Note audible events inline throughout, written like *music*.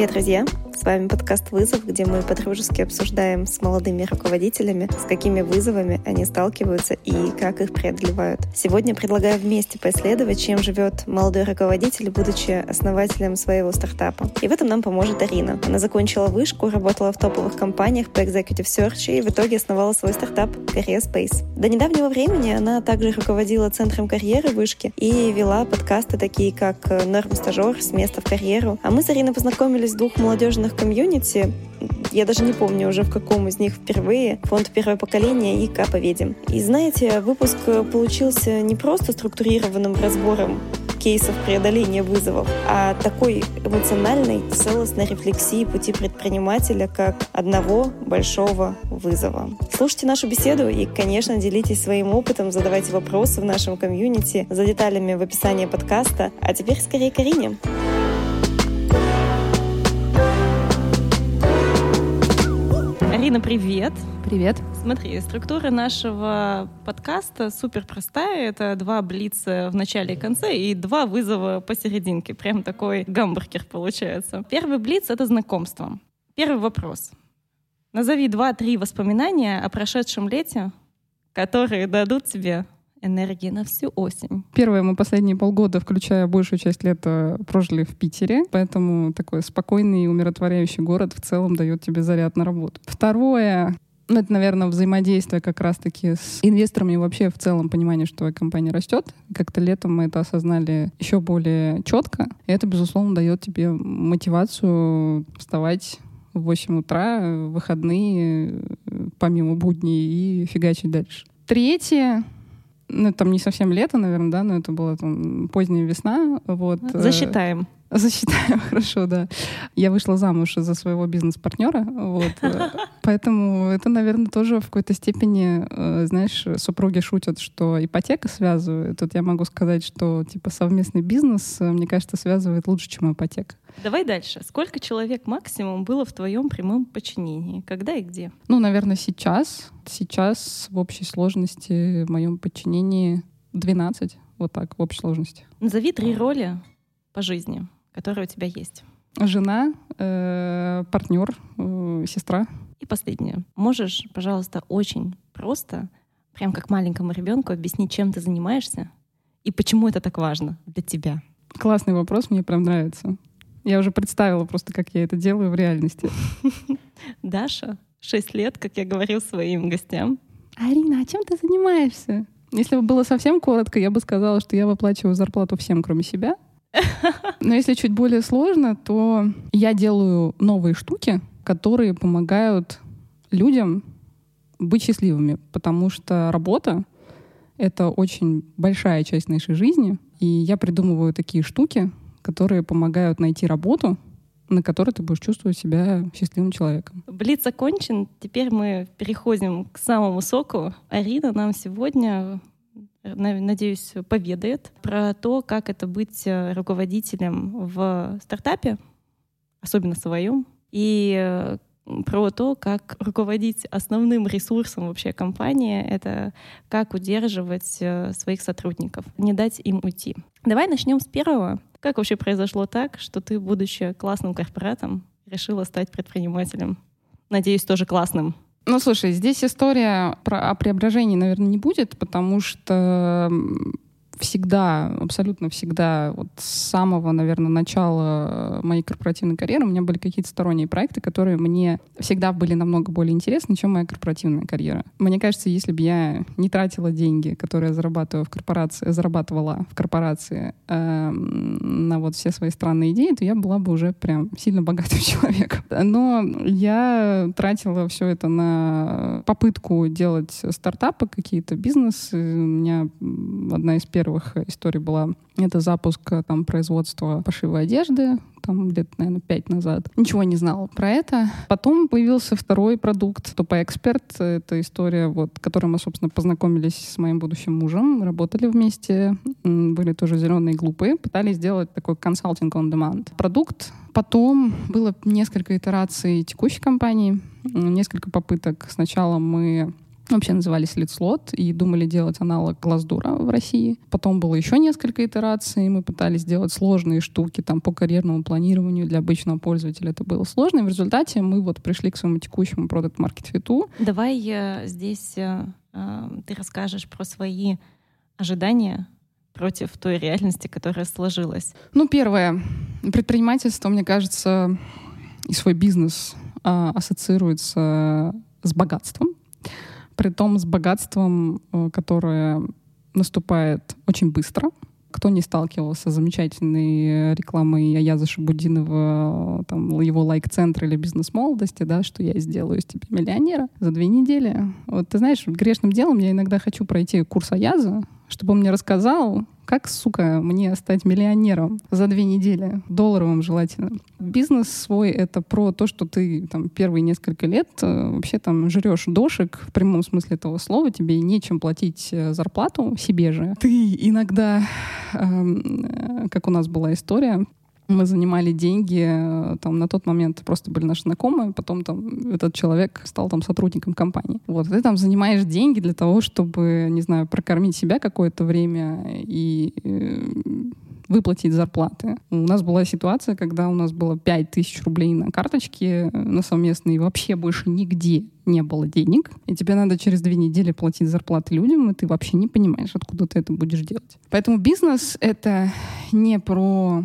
Привет, друзья! С вами подкаст «Вызов», где мы подружески обсуждаем с молодыми руководителями, с какими вызовами они сталкиваются и как их преодолевают. Сегодня предлагаю вместе поисследовать, чем живет молодой руководитель, будучи основателем своего стартапа. И в этом нам поможет Арина. Она закончила вышку, работала в топовых компаниях по Executive Search и в итоге основала свой стартап Career Space. До недавнего времени она также руководила центром карьеры вышки и вела подкасты такие, как «Норм стажер» с места в карьеру. А мы с Ариной познакомились в двух молодежных разных комьюнити. Я даже не помню уже в каком из них впервые. Фонд «Первое поколение» и «Каповеди». И знаете, выпуск получился не просто структурированным разбором кейсов преодоления вызовов, а такой эмоциональной, целостной рефлексии пути предпринимателя как одного большого вызова. Слушайте нашу беседу и, конечно, делитесь своим опытом, задавайте вопросы в нашем комьюнити за деталями в описании подкаста. А теперь скорее Карине. Алина, привет! Привет! Смотри, структура нашего подкаста супер простая. Это два блица в начале и конце и два вызова посерединке. Прям такой гамбургер получается. Первый блиц — это знакомство. Первый вопрос. Назови два-три воспоминания о прошедшем лете, которые дадут тебе энергии на всю осень. Первое, мы последние полгода, включая большую часть лета, прожили в Питере, поэтому такой спокойный и умиротворяющий город в целом дает тебе заряд на работу. Второе, ну, это, наверное, взаимодействие как раз-таки с инвесторами и вообще в целом понимание, что твоя компания растет. Как-то летом мы это осознали еще более четко. И это, безусловно, дает тебе мотивацию вставать в 8 утра, выходные, помимо будней, и фигачить дальше. Третье, ну, там не совсем лето, наверное, да, но это была там поздняя весна. Вот. Э, Засчитаем. Засчитаем, *laughs* хорошо, да. Я вышла замуж за своего бизнес-партнера, вот. *laughs* Поэтому это, наверное, тоже в какой-то степени, э, знаешь, супруги шутят, что ипотека связывает. Тут я могу сказать, что, типа, совместный бизнес, э, мне кажется, связывает лучше, чем ипотека. Давай дальше. Сколько человек максимум было в твоем прямом подчинении? Когда и где? Ну, наверное, сейчас. Сейчас в общей сложности в моем подчинении 12. Вот так, в общей сложности. Назови три роли по жизни которые у тебя есть? Жена, э, партнер, э, сестра. И последнее. Можешь, пожалуйста, очень просто, прям как маленькому ребенку, объяснить, чем ты занимаешься и почему это так важно для тебя? Классный вопрос, мне прям нравится. Я уже представила просто, как я это делаю в реальности. *laughs* Даша, 6 лет, как я говорил своим гостям. Арина, а чем ты занимаешься? Если бы было совсем коротко, я бы сказала, что я выплачиваю зарплату всем, кроме себя, но если чуть более сложно, то я делаю новые штуки, которые помогают людям быть счастливыми, потому что работа — это очень большая часть нашей жизни, и я придумываю такие штуки, которые помогают найти работу, на которой ты будешь чувствовать себя счастливым человеком. Блиц окончен. Теперь мы переходим к самому соку. Арина нам сегодня надеюсь, поведает про то, как это быть э, руководителем в стартапе, особенно своем, и э, про то, как руководить основным ресурсом вообще компании, это как удерживать э, своих сотрудников, не дать им уйти. Давай начнем с первого. Как вообще произошло так, что ты, будучи классным корпоратом, решила стать предпринимателем? Надеюсь, тоже классным. Ну, слушай, здесь история про, о преображении, наверное, не будет, потому что всегда, абсолютно всегда, вот с самого, наверное, начала моей корпоративной карьеры у меня были какие-то сторонние проекты, которые мне всегда были намного более интересны, чем моя корпоративная карьера. Мне кажется, если бы я не тратила деньги, которые я зарабатываю в корпорации, зарабатывала в корпорации э, на вот все свои странные идеи, то я была бы уже прям сильно богатым *laughs* человеком. Но я тратила все это на попытку делать стартапы, какие-то бизнес. У меня одна из первых первых историй была это запуск э, там, производства пошива одежды, там лет, наверное, пять назад. Ничего не знала про это. Потом появился второй продукт, Тупо Эксперт. Это история, вот, которой мы, собственно, познакомились с моим будущим мужем, работали вместе, были тоже зеленые глупые, пытались сделать такой консалтинг on demand продукт. Потом было несколько итераций текущей компании, несколько попыток. Сначала мы вообще назывались Лидслот, и думали делать аналог Глаздура в России. Потом было еще несколько итераций, мы пытались сделать сложные штуки там по карьерному планированию для обычного пользователя. Это было сложно, и в результате мы вот пришли к своему текущему продукт маркет фиту Давай э, здесь э, э, ты расскажешь про свои ожидания против той реальности, которая сложилась. Ну, первое. Предпринимательство, мне кажется, и свой бизнес э, ассоциируется с богатством при том с богатством, э, которое наступает очень быстро. Кто не сталкивался с замечательной рекламой Аяза Шабудинова, там, его лайк-центр или бизнес-молодости, да, что я сделаю из тебя миллионера за две недели. Вот ты знаешь, грешным делом я иногда хочу пройти курс Аяза, чтобы он мне рассказал, как, сука, мне стать миллионером за две недели? Долларовым желательно. Бизнес свой — это про то, что ты там первые несколько лет э, вообще там жрешь дошек в прямом смысле этого слова, тебе нечем платить э, зарплату себе же. Ты иногда, эм, э, как у нас была история, мы занимали деньги, э, там на тот момент просто были наши знакомые, потом там этот человек стал там сотрудником компании. Вот, ты там занимаешь деньги для того, чтобы, не знаю, прокормить себя какое-то время и э, выплатить зарплаты. У нас была ситуация, когда у нас было 5000 рублей на карточке э, на совместной, и вообще больше нигде не было денег, и тебе надо через две недели платить зарплаты людям, и ты вообще не понимаешь, откуда ты это будешь делать. Поэтому бизнес — это не про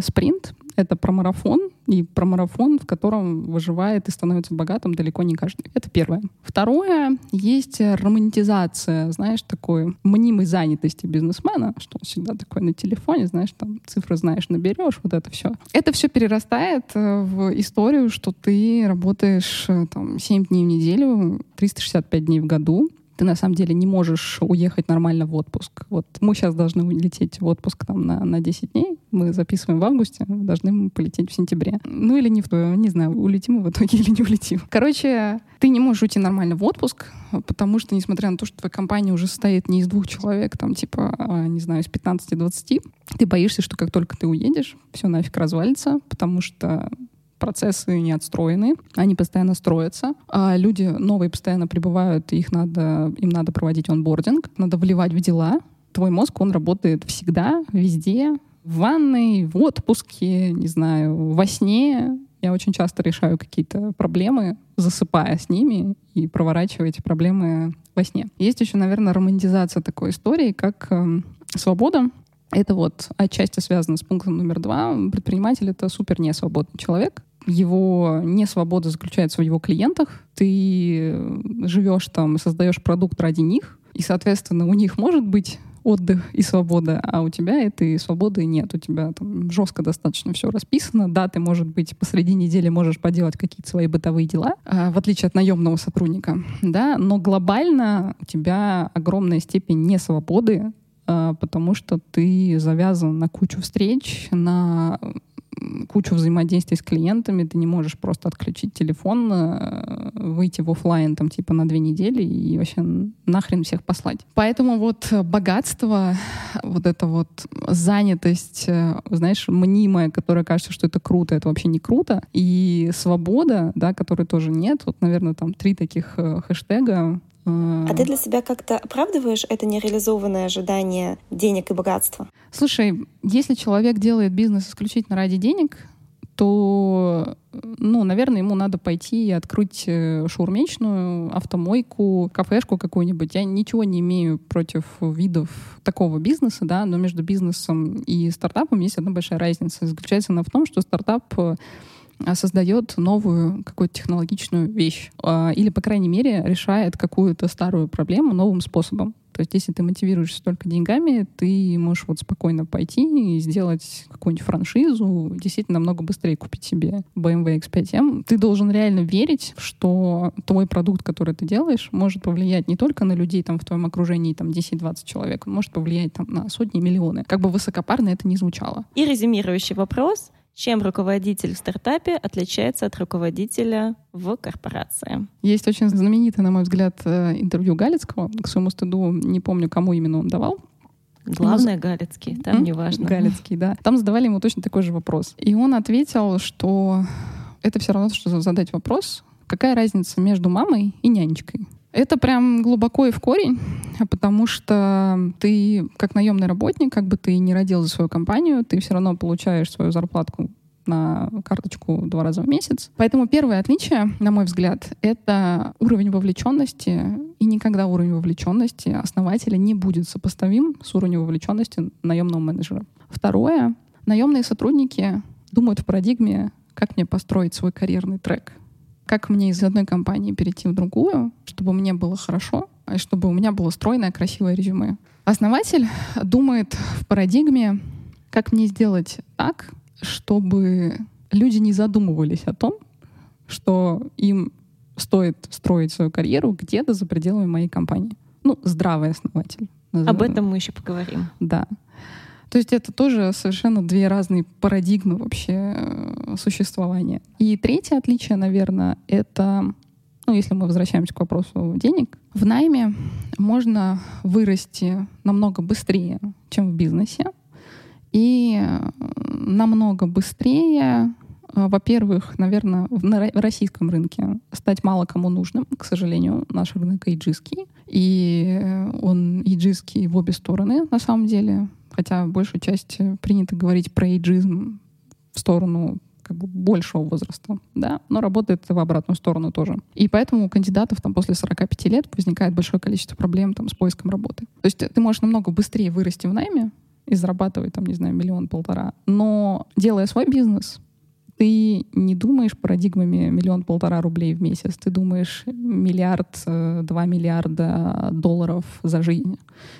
спринт — это про марафон, и про марафон, в котором выживает и становится богатым далеко не каждый. Это первое. Второе, есть романтизация, знаешь, такой мнимой занятости бизнесмена, что он всегда такой на телефоне, знаешь, там цифры знаешь, наберешь, вот это все. Это все перерастает э, в историю, что ты работаешь э, там 7 дней в неделю, 365 дней в году, ты на самом деле не можешь уехать нормально в отпуск. Вот мы сейчас должны улететь в отпуск там на, на 10 дней, мы записываем в августе, должны мы полететь в сентябре. Ну или не не знаю, улетим мы в итоге *laughs* или не улетим. Короче, ты не можешь уйти нормально в отпуск, потому что, несмотря на то, что твоя компания уже состоит не из двух человек, там, типа, а, не знаю, из 15-20, ты боишься, что как только ты уедешь, все нафиг развалится, потому что процессы не отстроены, они постоянно строятся, а люди новые постоянно прибывают, их надо, им надо проводить онбординг, надо вливать в дела. Твой мозг, он работает всегда, везде, в ванной, в отпуске, не знаю, во сне. Я очень часто решаю какие-то проблемы, засыпая с ними и проворачивая эти проблемы во сне. Есть еще, наверное, романтизация такой истории, как э, свобода. Это вот отчасти связано с пунктом номер два. Предприниматель — это супер несвободный человек его несвобода заключается в его клиентах. Ты живешь там создаешь продукт ради них, и, соответственно, у них может быть отдых и свобода, а у тебя этой свободы нет. У тебя там жестко достаточно все расписано. Да, ты, может быть, посреди недели можешь поделать какие-то свои бытовые дела, а, в отличие от наемного сотрудника. Да, но глобально у тебя огромная степень несвободы, а, потому что ты завязан на кучу встреч, на кучу взаимодействий с клиентами, ты не можешь просто отключить телефон, э, выйти в офлайн там типа на две недели и вообще нахрен всех послать. Поэтому вот богатство, вот эта вот занятость, э, знаешь, мнимая, которая кажется, что это круто, это вообще не круто, и свобода, да, которой тоже нет, вот, наверное, там три таких э, хэштега, а ты для себя как-то оправдываешь это нереализованное ожидание денег и богатства? Слушай, если человек делает бизнес исключительно ради денег, то, ну, наверное, ему надо пойти и открыть э, шаурмечную, автомойку, кафешку какую-нибудь. Я ничего не имею против видов такого бизнеса, да, но между бизнесом и стартапом есть одна большая разница. Заключается она в том, что стартап э, создает новую какую-то технологичную вещь. А, или, по крайней мере, решает какую-то старую проблему новым способом. То есть, если ты мотивируешься только деньгами, ты можешь вот спокойно пойти и сделать какую-нибудь франшизу, действительно намного быстрее купить себе BMW X5M. Ты должен реально верить, что твой продукт, который ты делаешь, может повлиять не только на людей там в твоем окружении, там 10-20 человек, он может повлиять там на сотни, миллионы. Как бы высокопарно это не звучало. И резюмирующий вопрос. Чем руководитель в стартапе отличается от руководителя в корпорации? Есть очень знаменитое, на мой взгляд, э, интервью Галицкого. К своему стыду не помню, кому именно он давал. Главное, ну, Галицкий, там mm-hmm. неважно. Галицкий, да. Там задавали ему точно такой же вопрос. И он ответил, что это все равно, что задать вопрос, какая разница между мамой и нянечкой. Это прям глубоко и в корень, потому что ты как наемный работник, как бы ты не родил за свою компанию, ты все равно получаешь свою зарплату на карточку два раза в месяц. Поэтому первое отличие, на мой взгляд, это уровень вовлеченности. И никогда уровень вовлеченности основателя не будет сопоставим с уровнем вовлеченности наемного менеджера. Второе, наемные сотрудники думают в парадигме, как мне построить свой карьерный трек как мне из одной компании перейти в другую, чтобы мне было хорошо, и чтобы у меня было стройное, красивое резюме. Основатель думает в парадигме, как мне сделать так, чтобы люди не задумывались о том, что им стоит строить свою карьеру где-то за пределами моей компании. Ну, здравый основатель. Назовем. Об этом мы еще поговорим. Да. То есть это тоже совершенно две разные парадигмы вообще э, существования. И третье отличие, наверное, это, ну, если мы возвращаемся к вопросу денег, в найме можно вырасти намного быстрее, чем в бизнесе. И намного быстрее э, во-первых, наверное, в российском рынке стать мало кому нужным. К сожалению, наш рынок иджистский. И он иджистский в обе стороны, на самом деле хотя большую часть э, принято говорить про эйджизм в сторону как бы большего возраста, да, но работает в обратную сторону тоже. И поэтому у кандидатов там после 45 лет возникает большое количество проблем там с поиском работы. То есть ты можешь намного быстрее вырасти в найме и зарабатывать там, не знаю, миллион-полтора, но делая свой бизнес, ты не думаешь парадигмами миллион-полтора рублей в месяц, ты думаешь миллиард, э, два миллиарда долларов за жизнь.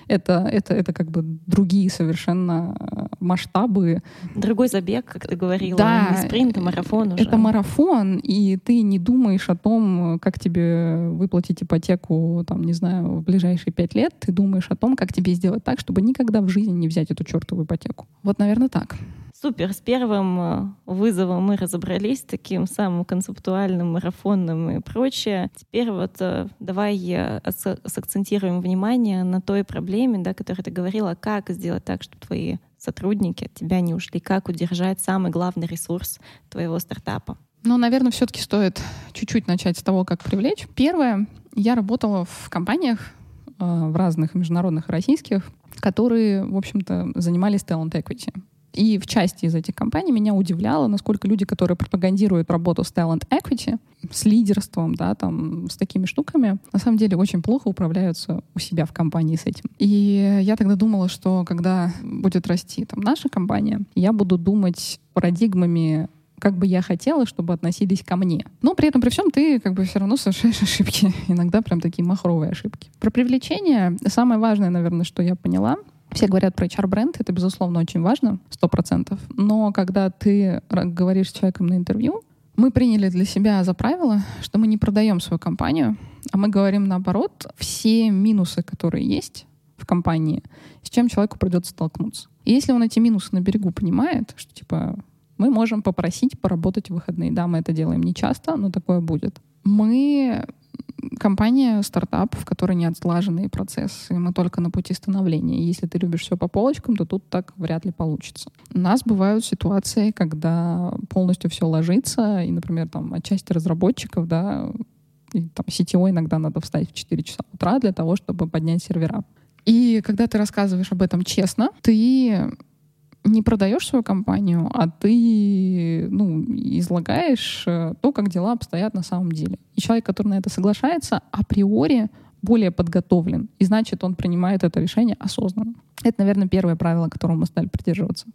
Это, это, это как бы другие совершенно э, масштабы. Другой забег, как ты говорила, да, не спринт, а марафон уже. Это марафон, и ты не думаешь о том, как тебе выплатить ипотеку, там, не знаю, в ближайшие пять лет, ты думаешь о том, как тебе сделать так, чтобы никогда в жизни не взять эту чертову ипотеку. Вот, наверное, так. Супер, с первым э, вызовом мы разобрались, таким самым концептуальным, марафонным и прочее. Теперь вот э, давай сакцентируем внимание на той проблеме, да, которой ты говорила, как сделать так, чтобы твои сотрудники от тебя не ушли, как удержать самый главный ресурс твоего стартапа. Ну, наверное, все-таки стоит чуть-чуть начать с того, как привлечь. Первое, я работала в компаниях э, в разных международных российских, которые, в общем-то, занимались talent equity. И в части из этих компаний меня удивляло, насколько люди, которые пропагандируют работу с talent equity, с лидерством, да, там, с такими штуками, на самом деле очень плохо управляются у себя в компании с этим. И я тогда думала, что когда будет расти там наша компания, я буду думать парадигмами как бы я хотела, чтобы относились ко мне. Но при этом, при всем, ты как бы все равно совершаешь *laughs* ошибки. Иногда прям такие махровые ошибки. Про привлечение самое важное, наверное, что я поняла, все говорят про HR-бренд, это, безусловно, очень важно, сто процентов. Но когда ты говоришь с человеком на интервью, мы приняли для себя за правило, что мы не продаем свою компанию, а мы говорим наоборот все минусы, которые есть в компании, с чем человеку придется столкнуться. И если он эти минусы на берегу понимает, что типа мы можем попросить поработать в выходные. Да, мы это делаем не часто, но такое будет. Мы компания, стартап, в которой не отслаженные процессы, мы только на пути становления. Если ты любишь все по полочкам, то тут так вряд ли получится. У нас бывают ситуации, когда полностью все ложится, и, например, там, отчасти разработчиков, да, и, там, CTO иногда надо встать в 4 часа утра для того, чтобы поднять сервера. И когда ты рассказываешь об этом честно, ты не продаешь свою компанию, а ты ну, излагаешь э, то, как дела обстоят на самом деле. И человек, который на это соглашается, априори более подготовлен. И значит, он принимает это решение осознанно. Это, наверное, первое правило, которого мы стали придерживаться.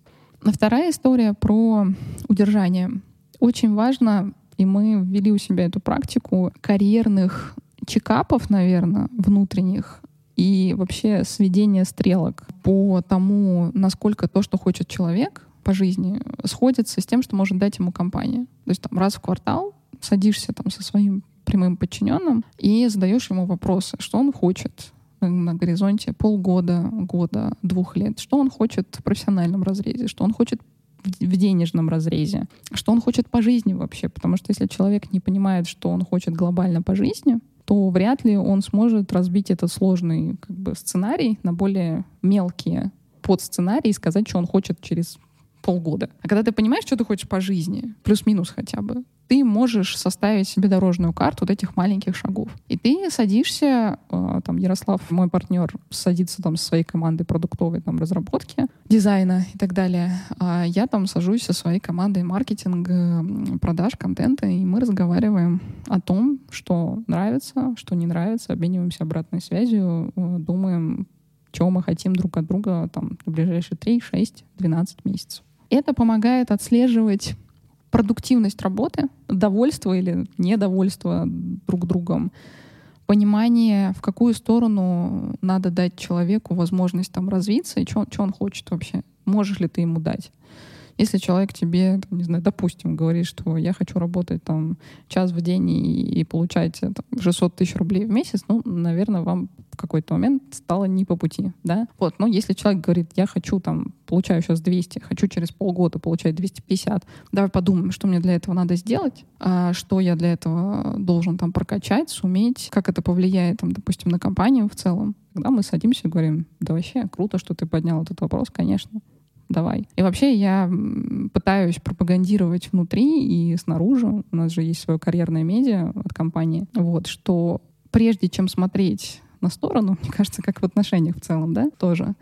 А вторая история про удержание. Очень важно, и мы ввели у себя эту практику карьерных чекапов, наверное, внутренних, и вообще сведение стрелок по тому, насколько то, что хочет человек по жизни, сходится с тем, что может дать ему компания. То есть там раз в квартал садишься там со своим прямым подчиненным и задаешь ему вопросы, что он хочет на горизонте полгода, года, двух лет, что он хочет в профессиональном разрезе, что он хочет в денежном разрезе, что он хочет по жизни вообще, потому что если человек не понимает, что он хочет глобально по жизни, то вряд ли он сможет разбить этот сложный как бы, сценарий на более мелкие подсценарии и сказать, что он хочет через полгода. А когда ты понимаешь, что ты хочешь по жизни, плюс-минус хотя бы, ты можешь составить себе дорожную карту вот этих маленьких шагов. И ты садишься, э, там, Ярослав, мой партнер, садится там со своей командой продуктовой там, разработки, дизайна и так далее. А я там сажусь со своей командой маркетинга, продаж, контента, и мы разговариваем о том, что нравится, что не нравится, обмениваемся обратной связью, э, думаем, чего мы хотим друг от друга там, в ближайшие 3, 6, 12 месяцев. Это помогает отслеживать продуктивность работы, довольство или недовольство друг другом, понимание, в какую сторону надо дать человеку возможность там развиться и что он хочет вообще. Можешь ли ты ему дать? Если человек тебе, не знаю, допустим, говорит, что я хочу работать там час в день и, и получать там, 600 тысяч рублей в месяц, ну, наверное, вам в какой-то момент стало не по пути, да? Вот, но если человек говорит, я хочу там, получаю сейчас 200, хочу через полгода получать 250, давай подумаем, что мне для этого надо сделать, а что я для этого должен там прокачать, суметь, как это повлияет, там, допустим, на компанию в целом. Когда мы садимся и говорим, да вообще круто, что ты поднял этот вопрос, конечно давай. И вообще я пытаюсь пропагандировать внутри и снаружи, у нас же есть свое карьерное медиа от компании, вот, что прежде чем смотреть на сторону, *laughs* мне кажется, как в отношениях в целом, да, тоже,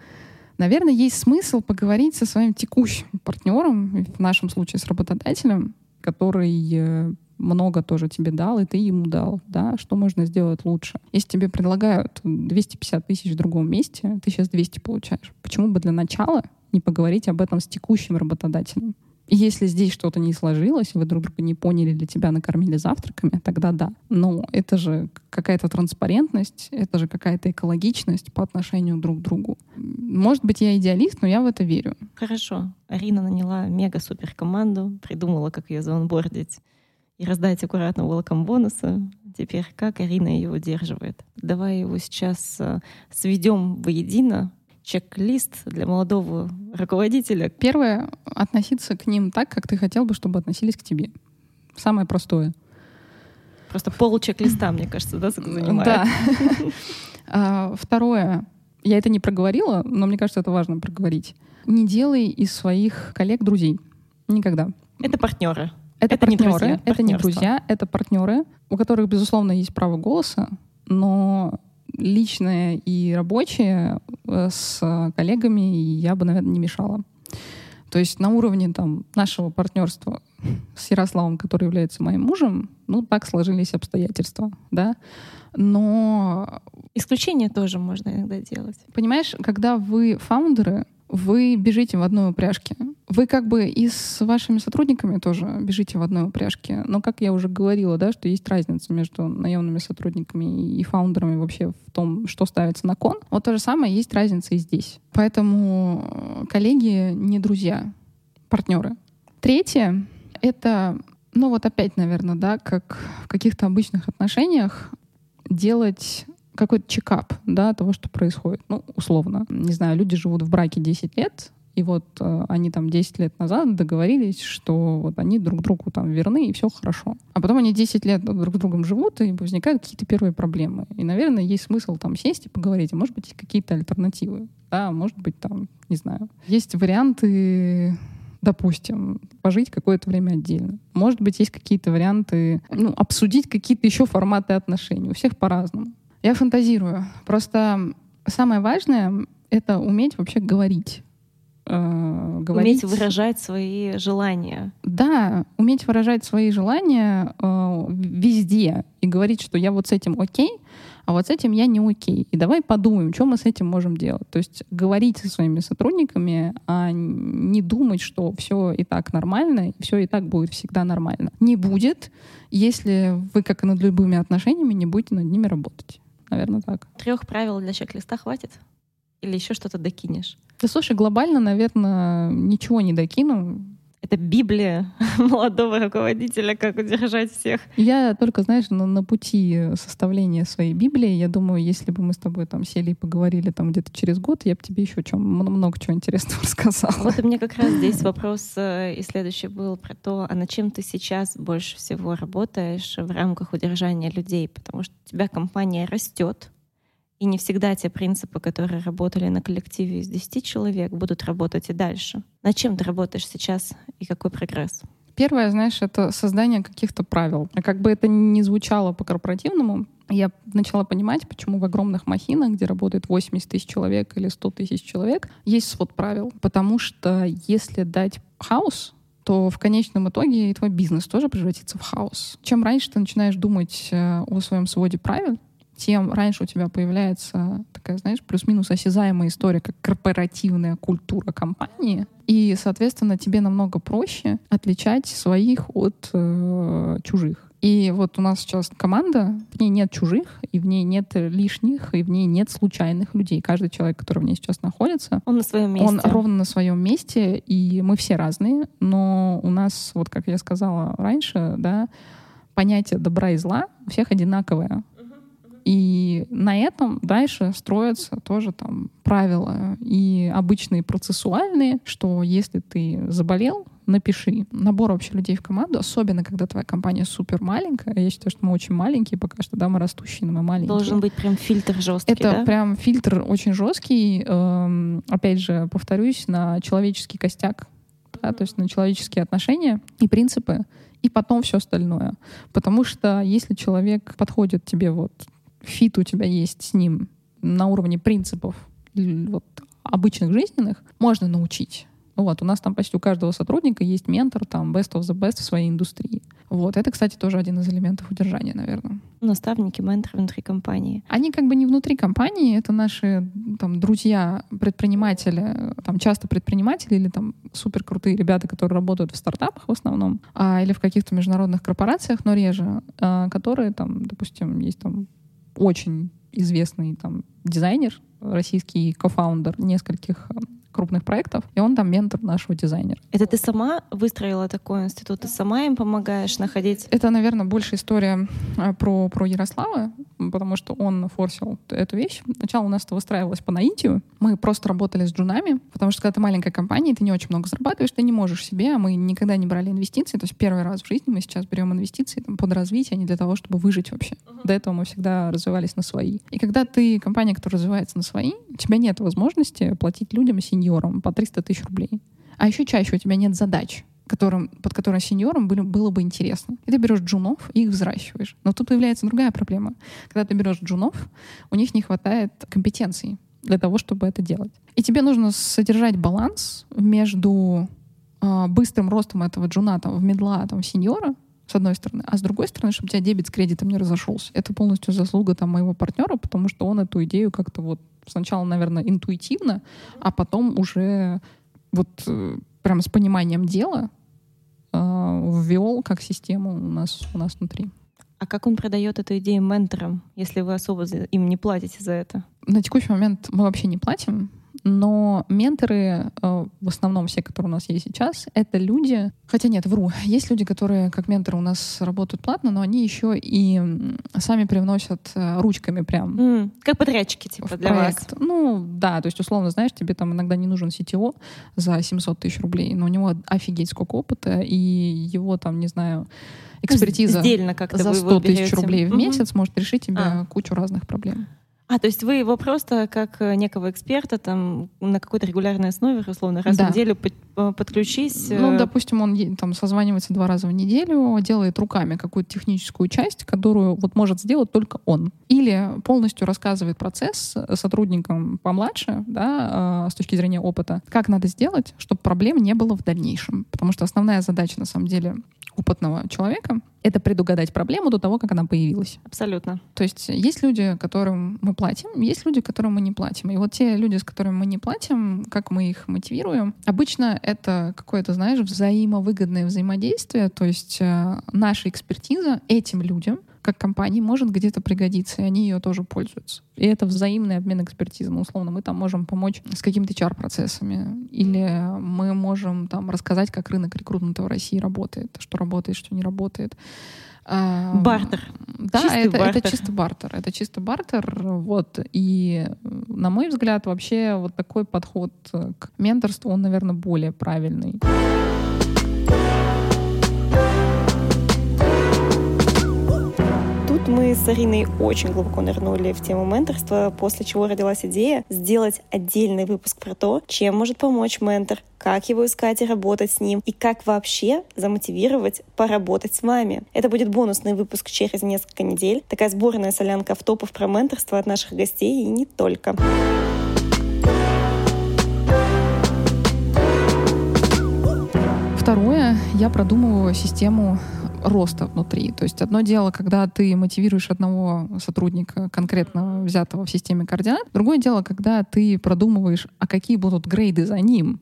наверное, есть смысл поговорить со своим текущим партнером, в нашем случае с работодателем, который э, много тоже тебе дал, и ты ему дал, да, что можно сделать лучше. Если тебе предлагают 250 тысяч в другом месте, ты сейчас 200 получаешь. Почему бы для начала не поговорить об этом с текущим работодателем. И если здесь что-то не сложилось, вы друг друга не поняли, для тебя накормили завтраками, тогда да. Но это же какая-то транспарентность, это же какая-то экологичность по отношению друг к другу. Может быть, я идеалист, но я в это верю. Хорошо. Арина наняла мега-супер команду, придумала, как ее заонбордить и раздать аккуратно welcome бонусы. Теперь как Арина ее удерживает? Давай его сейчас э, сведем воедино, чек-лист для молодого руководителя? Первое — относиться к ним так, как ты хотел бы, чтобы относились к тебе. Самое простое. Просто пол чек-листа, мне кажется, да, занимает? Да. *laughs* Второе. Я это не проговорила, но мне кажется, это важно проговорить. Не делай из своих коллег друзей. Никогда. Это партнеры. Это, это партнеры, не друзья, это не друзья, это партнеры, у которых, безусловно, есть право голоса, но личное и рабочее с коллегами я бы, наверное, не мешала. То есть на уровне там, нашего партнерства *laughs* с Ярославом, который является моим мужем, ну, так сложились обстоятельства, да. Но... Исключения тоже можно иногда делать. Понимаешь, когда вы фаундеры, вы бежите в одной упряжке. Вы как бы и с вашими сотрудниками тоже бежите в одной упряжке. Но, как я уже говорила, да, что есть разница между наемными сотрудниками и фаундерами вообще в том, что ставится на кон. Вот то же самое есть разница и здесь. Поэтому э, коллеги не друзья, партнеры. Третье — это, ну вот опять, наверное, да, как в каких-то обычных отношениях делать какой-то чекап, да, того, что происходит. Ну, условно. Не знаю, люди живут в браке 10 лет, и вот э, они там 10 лет назад договорились, что вот они друг другу там верны, и все хорошо. А потом они 10 лет друг с другом живут, и возникают какие-то первые проблемы. И, наверное, есть смысл там сесть и поговорить. А может быть, какие-то альтернативы. Да, может быть, там, не знаю. Есть варианты допустим, пожить какое-то время отдельно. Может быть, есть какие-то варианты, ну, обсудить какие-то еще форматы отношений. У всех по-разному. Я фантазирую. Просто самое важное — это уметь вообще говорить. Э, говорить. Уметь выражать свои желания. Да, уметь выражать свои желания э, везде и говорить, что я вот с этим окей, а вот с этим я не окей. И давай подумаем, что мы с этим можем делать. То есть говорить со своими сотрудниками, а не думать, что все и так нормально, и все и так будет всегда нормально. Не будет, если вы, как и над любыми отношениями, не будете над ними работать. Наверное, так. Трех правил для чек-листа хватит? Или еще что-то докинешь? Да слушай, глобально, наверное, ничего не докину. Это Библия *laughs* молодого руководителя, как удержать всех. Я только, знаешь, на, на пути составления своей Библии, я думаю, если бы мы с тобой там сели и поговорили там где-то через год, я бы тебе еще чем, много чего интересного *laughs* рассказала. Вот у меня как раз здесь вопрос э, и следующий был про то, а над чем ты сейчас больше всего работаешь в рамках удержания людей, потому что у тебя компания растет, И не всегда те принципы, которые работали на коллективе из 10 человек, будут работать и дальше. На чем ты работаешь сейчас и какой прогресс? Первое, знаешь, это создание каких-то правил. Как бы это ни звучало по-корпоративному, я начала понимать, почему в огромных махинах, где работает 80 тысяч человек или 100 тысяч человек, есть свод правил. Потому что если дать хаос, то в конечном итоге и твой бизнес тоже превратится в хаос. Чем раньше ты начинаешь думать э, о своем своде правил, тем раньше у тебя появляется такая, знаешь, плюс-минус осязаемая история, как корпоративная культура компании. И, соответственно, тебе намного проще отличать своих от э, чужих. И вот у нас сейчас команда, в ней нет чужих, и в ней нет лишних, и в ней нет случайных людей. Каждый человек, который в ней сейчас находится, он на своем месте. Он ровно на своем месте, и мы все разные, но у нас, вот как я сказала раньше, да, понятие добра и зла у всех одинаковое. И на этом дальше строятся тоже там правила и обычные процессуальные, что если ты заболел, напиши. Набор вообще людей в команду, особенно когда твоя компания супер маленькая. Я считаю, что мы очень маленькие пока что, да, мы растущие, но мы маленькие. Должен быть прям фильтр жесткий, Это да? прям фильтр очень жесткий. Эм, опять же, повторюсь, на человеческий костяк, да, то есть на человеческие отношения и принципы, и потом все остальное. Потому что если человек подходит тебе вот фит у тебя есть с ним на уровне принципов вот, обычных жизненных, можно научить. Ну вот, у нас там почти у каждого сотрудника есть ментор, там, best of the best в своей индустрии. Вот, это, кстати, тоже один из элементов удержания, наверное. Наставники, менторы внутри компании. Они как бы не внутри компании, это наши там друзья, предприниматели, там часто предприниматели или там супер крутые ребята, которые работают в стартапах в основном, а, или в каких-то международных корпорациях, но реже, а, которые там, допустим, есть там очень известный там дизайнер, российский кофаундер нескольких э, крупных проектов, и он там ментор нашего дизайнера. Это ты сама выстроила такой институт? Ты сама им помогаешь находить? Это, наверное, больше история э, про, про Ярослава, потому что он форсил эту вещь. Сначала у нас это выстраивалось по наитию. Мы просто работали с джунами, потому что когда ты маленькая компания, ты не очень много зарабатываешь, ты не можешь себе, а мы никогда не брали инвестиции. То есть первый раз в жизни мы сейчас берем инвестиции там, под развитие, а не для того, чтобы выжить вообще. Uh-huh. До этого мы всегда развивались на свои. И когда ты компания, которая развивается на свои, у тебя нет возможности платить людям, сеньорам по 300 тысяч рублей. А еще чаще у тебя нет задач которым, под которым сеньорам были, было бы интересно. И ты берешь джунов и их взращиваешь. Но тут появляется другая проблема. Когда ты берешь джунов, у них не хватает компетенций для того, чтобы это делать. И тебе нужно содержать баланс между э, быстрым ростом этого джуна там, в медла, там, в сеньора, с одной стороны, а с другой стороны, чтобы у тебя дебет с кредитом не разошелся. Это полностью заслуга там моего партнера, потому что он эту идею как-то вот сначала, наверное, интуитивно, а потом уже вот э, прям с пониманием дела э, ввел как систему у нас, у нас внутри. А как он продает эту идею менторам, если вы особо им не платите за это? На текущий момент мы вообще не платим. Но менторы, э, в основном все, которые у нас есть сейчас, это люди, хотя нет, вру, есть люди, которые как менторы у нас работают платно, но они еще и сами привносят э, ручками прям. Mm, как подрядчики, типа, для проект. вас. Ну, да, то есть, условно, знаешь, тебе там иногда не нужен CTO за 700 тысяч рублей, но у него офигеть сколько опыта, и его там, не знаю, экспертиза Сдельно как за 100 тысяч рублей в месяц mm-hmm. может решить тебе а. кучу разных проблем. А, то есть вы его просто как э, некого эксперта там на какой-то регулярной основе, условно, раз да. в неделю э, подключись? Ну, э, допустим, он там созванивается два раза в неделю, делает руками какую-то техническую часть, которую вот может сделать только он. Или полностью рассказывает процесс сотрудникам помладше, да, с точки зрения опыта, как надо сделать, чтобы проблем не было в дальнейшем. Потому что основная задача, на самом деле, опытного человека — это предугадать проблему до того, как она появилась. Абсолютно. То есть есть люди, которым мы платим, есть люди, которым мы не платим. И вот те люди, с которыми мы не платим, как мы их мотивируем, обычно это какое-то, знаешь, взаимовыгодное взаимодействие, то есть э, наша экспертиза этим людям — как компании может где-то пригодиться, и они ее тоже пользуются. И это взаимный обмен экспертизой. Ну, условно, мы там можем помочь с какими-то HR-процессами, или мы можем там рассказать, как рынок рекрутмента в России работает, что работает, что не работает. А, бартер. Да, чистый это, бартер. это чисто бартер. Это чисто бартер. Вот. И, на мой взгляд, вообще вот такой подход к менторству, он, наверное, более правильный. Тут мы с Ариной очень глубоко нырнули в тему менторства, после чего родилась идея сделать отдельный выпуск про то, чем может помочь ментор, как его искать и работать с ним, и как вообще замотивировать поработать с вами. Это будет бонусный выпуск через несколько недель. Такая сборная солянка в топов про менторство от наших гостей и не только. Второе, я продумываю систему роста внутри. То есть одно дело, когда ты мотивируешь одного сотрудника конкретно взятого в системе координат, другое дело, когда ты продумываешь, а какие будут грейды за ним.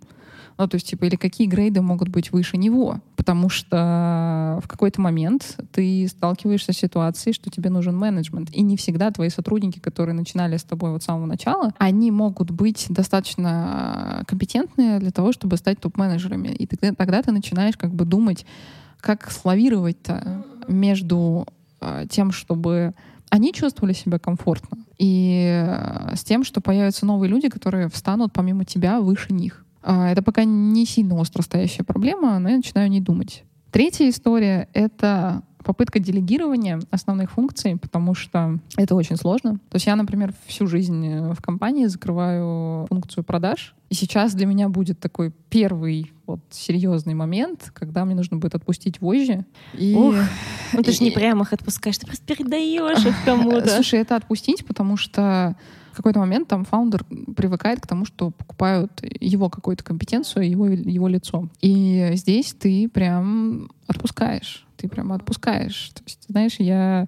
Ну, то есть, типа, или какие грейды могут быть выше него. Потому что в какой-то момент ты сталкиваешься с ситуацией, что тебе нужен менеджмент. И не всегда твои сотрудники, которые начинали с тобой вот с самого начала, они могут быть достаточно компетентные для того, чтобы стать топ-менеджерами. И тогда, тогда ты начинаешь как бы думать, как славировать-то между э, тем, чтобы они чувствовали себя комфортно, и э, с тем, что появятся новые люди, которые встанут помимо тебя выше них. Э, это пока не сильно остро стоящая проблема, но я начинаю не думать. Третья история — это попытка делегирования основных функций, потому что это очень сложно. То есть я, например, всю жизнь э, в компании закрываю функцию продаж, и сейчас для меня будет такой первый вот серьезный момент, когда мне нужно будет отпустить вожжи. И... Ух, ну ты же не прямо их отпускаешь, ты просто передаешь их кому-то. *laughs* Слушай, это отпустить, потому что в какой-то момент там фаундер привыкает к тому, что покупают его какую-то компетенцию, его, его лицо. И здесь ты прям отпускаешь. Ты прям отпускаешь. То есть, знаешь, я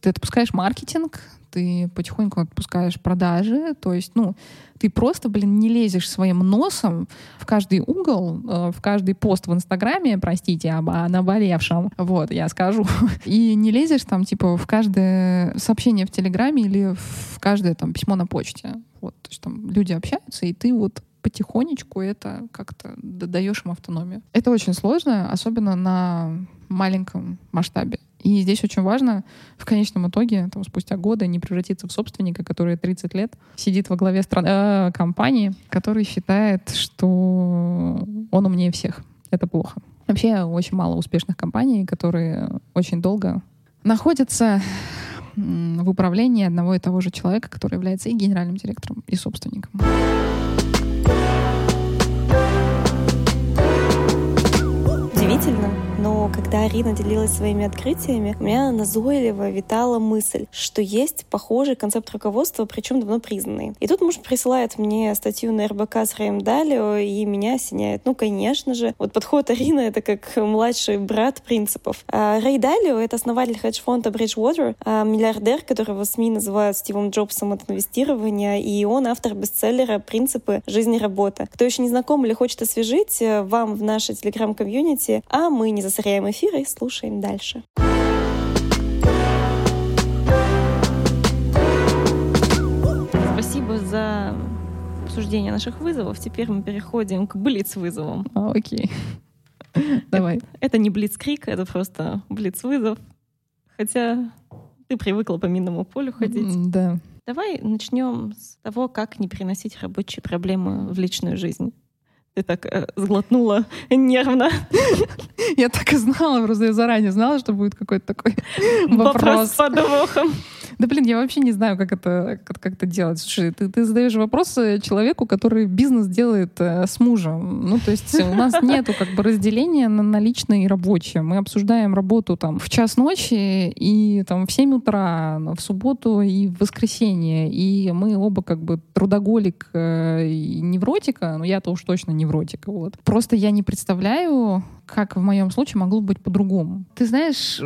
ты отпускаешь маркетинг, ты потихоньку отпускаешь продажи, то есть, ну, ты просто, блин, не лезешь своим носом в каждый угол, э, в каждый пост в Инстаграме, простите, об наболевшем, вот, я скажу, *laughs* и не лезешь там, типа, в каждое сообщение в Телеграме или в каждое там письмо на почте, вот, то есть там люди общаются, и ты вот потихонечку это как-то даешь им автономию. Это очень сложно, особенно на маленьком масштабе. И здесь очень важно в конечном итоге, там, спустя годы, не превратиться в собственника, который 30 лет сидит во главе страны, э, компании, который считает, что он умнее всех. Это плохо. Вообще очень мало успешных компаний, которые очень долго находятся в управлении одного и того же человека, который является и генеральным директором, и собственником. Когда Арина делилась своими открытиями, у меня назойливо витала мысль, что есть похожий концепт руководства, причем давно признанный. И тут муж присылает мне статью на РБК с Рэем Далио, и меня осеняет. Ну, конечно же, вот подход Арины — это как младший брат принципов. А Рэй Далио — это основатель хедж-фонда Bridgewater, а миллиардер, которого СМИ называют Стивом Джобсом от инвестирования, и он автор бестселлера «Принципы жизни и работы». Кто еще не знаком или хочет освежить, э, вам в нашей телеграм-комьюнити, а мы не засоряем эфир и слушаем дальше. Спасибо за обсуждение наших вызовов. Теперь мы переходим к блиц-вызовам. А, окей. *laughs* Давай. Это, это не блиц-крик, это просто блиц-вызов. Хотя ты привыкла по минному полю ходить. Да. Давай начнем с того, как не переносить рабочие проблемы в личную жизнь. Ты так э, сглотнула нервно. Я так и знала, просто я заранее знала, что будет какой-то такой вопрос. Вопрос с подвохом. Да блин, я вообще не знаю, как это, как, как это делать. Слушай, ты, ты задаешь вопросы человеку, который бизнес делает э, с мужем. Ну, то есть у нас *laughs* нету как бы разделения на, на личное и рабочее. Мы обсуждаем работу там в час ночи и там в 7 утра, в субботу и в воскресенье. И мы оба как бы трудоголик э, и невротика. Ну, я-то уж точно невротика. Вот. Просто я не представляю, как в моем случае могло быть по-другому. Ты знаешь,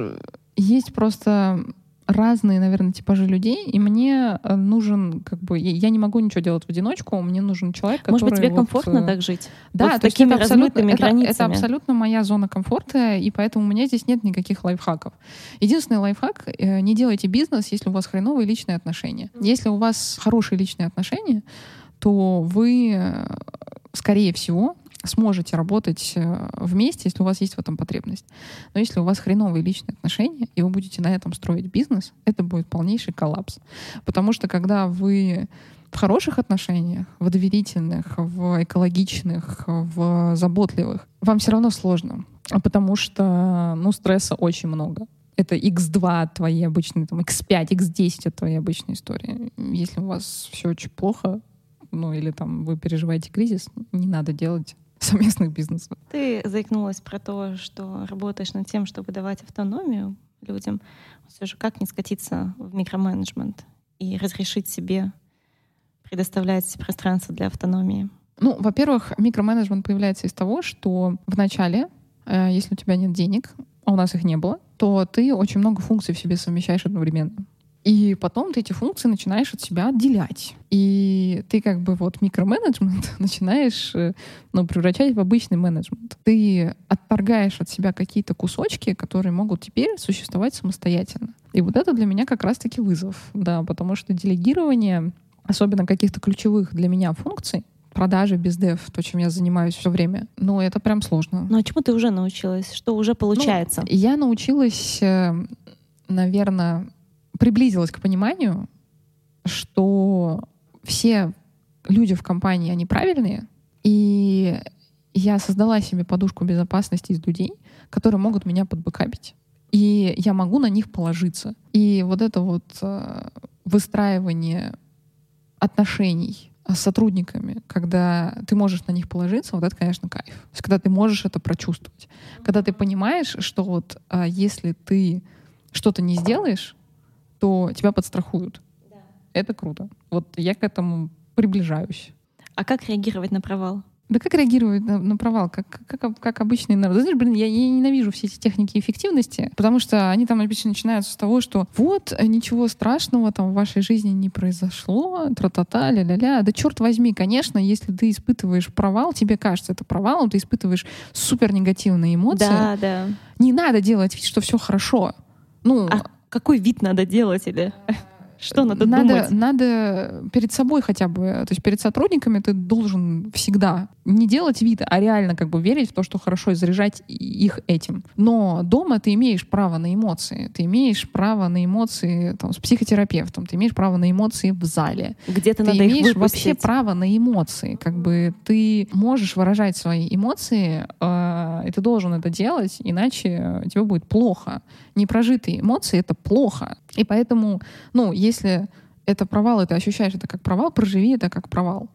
есть просто разные, наверное, типажи людей, и мне э, нужен, как бы, я не могу ничего делать в одиночку, мне нужен человек, который... Может быть, тебе вот, комфортно э, так жить? Да, вот такими это абсолютно, это, это абсолютно моя зона комфорта, и поэтому у меня здесь нет никаких лайфхаков. Единственный лайфхак э, — не делайте бизнес, если у вас хреновые личные отношения. Если у вас хорошие личные отношения, то вы, скорее всего, сможете работать э, вместе, если у вас есть в этом потребность. Но если у вас хреновые личные отношения, и вы будете на этом строить бизнес, это будет полнейший коллапс. Потому что когда вы в хороших отношениях, в доверительных, в экологичных, в заботливых, вам все равно сложно, потому что ну, стресса очень много. это x2 от твоей обычной, там, x5, x10 от твоей обычной истории. Если у вас все очень плохо, ну или там вы переживаете кризис, не надо делать *laughs* совместных бизнесов. Ты заикнулась про то, что работаешь над тем, чтобы давать автономию людям. Все же как не скатиться в микроменеджмент и разрешить себе предоставлять пространство для автономии? Ну, во-первых, микроменеджмент появляется из того, что в начале, э, если у тебя нет денег, а у нас их не было, то ты очень много функций в себе совмещаешь одновременно. И потом ты эти функции начинаешь от себя отделять. И ты как бы вот микроменеджмент *laughs* начинаешь э, ну, превращать в обычный менеджмент. Ты отторгаешь от себя какие-то кусочки, которые могут теперь существовать самостоятельно. И вот это для меня как раз-таки вызов, да, потому что делегирование, особенно каких-то ключевых для меня функций, продажи, бездев, то, чем я занимаюсь все время. Ну, это прям сложно. Ну, а чему ты уже научилась? Что уже получается? Ну, я научилась, э, наверное, приблизилась к пониманию, что все люди в компании, они правильные, и я создала себе подушку безопасности из людей, которые могут меня подбэкапить. И я могу на них положиться. И вот это вот э, выстраивание отношений с сотрудниками, когда ты можешь на них положиться, вот это, конечно, кайф. То есть, когда ты можешь это прочувствовать. Когда ты понимаешь, что вот а, если ты что-то не сделаешь, то тебя подстрахуют. Да. Это круто. Вот я к этому приближаюсь. А как реагировать на провал? Да как реагировать на, на провал? Как, как, как обычный народ? Знаешь, блин, я, я ненавижу все эти техники эффективности, потому что они там обычно начинаются с того, что вот, ничего страшного там в вашей жизни не произошло, тра-та-та, ля-ля-ля. Да черт возьми, конечно, если ты испытываешь провал, тебе кажется это провалом, ты испытываешь супер негативные эмоции. Да, да. Не надо делать вид, что все хорошо. Ну, а какой вид надо делать или... Что надо, надо думать? Надо перед собой хотя бы, то есть перед сотрудниками ты должен всегда не делать вид, а реально как бы верить в то, что хорошо, и заряжать их этим. Но дома ты имеешь право на эмоции. Ты имеешь право на эмоции там, с психотерапевтом, ты имеешь право на эмоции в зале. Где-то ты надо имеешь их вообще право на эмоции. Как бы ты можешь выражать свои эмоции, э, и ты должен это делать, иначе тебе будет плохо. Непрожитые эмоции — это плохо. И поэтому, ну, если это провал, и ты ощущаешь это как провал, проживи это как провал.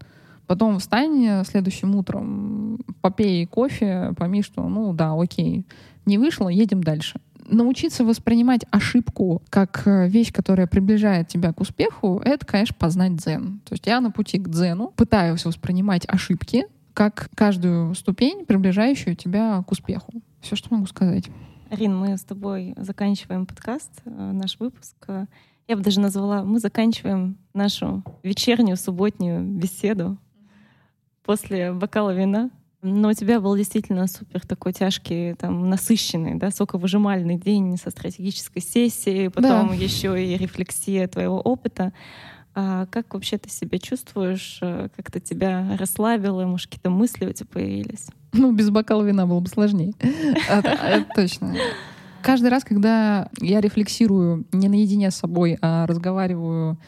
Потом встань следующим утром, попей кофе, пойми, что, ну да, окей, не вышло, едем дальше. Научиться воспринимать ошибку как э, вещь, которая приближает тебя к успеху, это, конечно, познать дзен. То есть я на пути к дзену пытаюсь воспринимать ошибки как каждую ступень, приближающую тебя к успеху. Все, что могу сказать. Рин, мы с тобой заканчиваем подкаст, э, наш выпуск. Я бы даже назвала, мы заканчиваем нашу вечернюю субботнюю беседу после бокала вина. Но у тебя был действительно супер такой тяжкий, там, насыщенный, да, соковыжимальный день со стратегической сессией, потом да. еще и рефлексия твоего опыта. А как вообще ты себя чувствуешь? Э, как-то тебя расслабило? Может, какие-то мысли у тебя появились? Ну, без бокала вина было бы сложнее. *laughs* Это точно. Каждый раз, когда я рефлексирую не наедине с собой, а разговариваю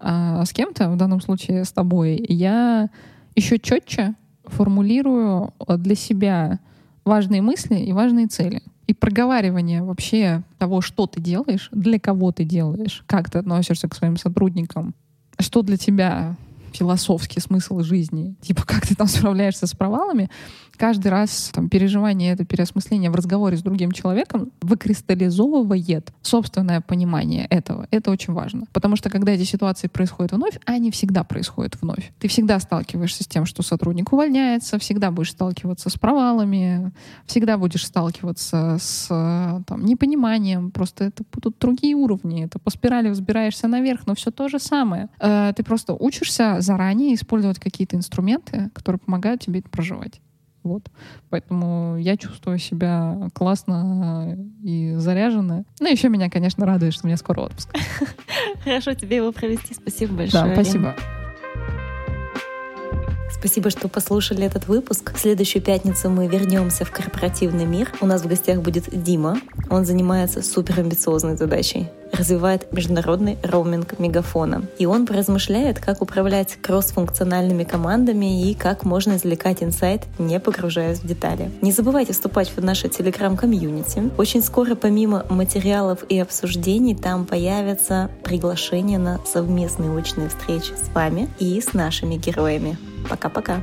а, с кем-то, в данном случае с тобой, я еще четче формулирую для себя важные мысли и важные цели. И проговаривание вообще того, что ты делаешь, для кого ты делаешь, как ты относишься к своим сотрудникам, что для тебя философский смысл жизни, типа как ты там справляешься с провалами, каждый раз там, переживание, это переосмысление в разговоре с другим человеком выкристаллизовывает собственное понимание этого. Это очень важно. Потому что когда эти ситуации происходят вновь, они всегда происходят вновь. Ты всегда сталкиваешься с тем, что сотрудник увольняется, всегда будешь сталкиваться с провалами, всегда будешь сталкиваться с там, непониманием. Просто это будут другие уровни. Это по спирали взбираешься наверх, но все то же самое. Э, ты просто учишься заранее использовать какие-то инструменты, которые помогают тебе это проживать. Вот. Поэтому я чувствую себя классно и заряженно. Ну, еще меня, конечно, радует, что у меня скоро отпуск. *laughs* Хорошо тебе его провести. Спасибо большое. Да, спасибо. Спасибо, что послушали этот выпуск. В следующую пятницу мы вернемся в корпоративный мир. У нас в гостях будет Дима. Он занимается суперамбициозной задачей развивает международный роуминг мегафона. И он поразмышляет, как управлять кроссфункциональными командами и как можно извлекать инсайт, не погружаясь в детали. Не забывайте вступать в наше телеграм-комьюнити. Очень скоро помимо материалов и обсуждений там появятся приглашения на совместные очные встречи с вами и с нашими героями. Пока-пока!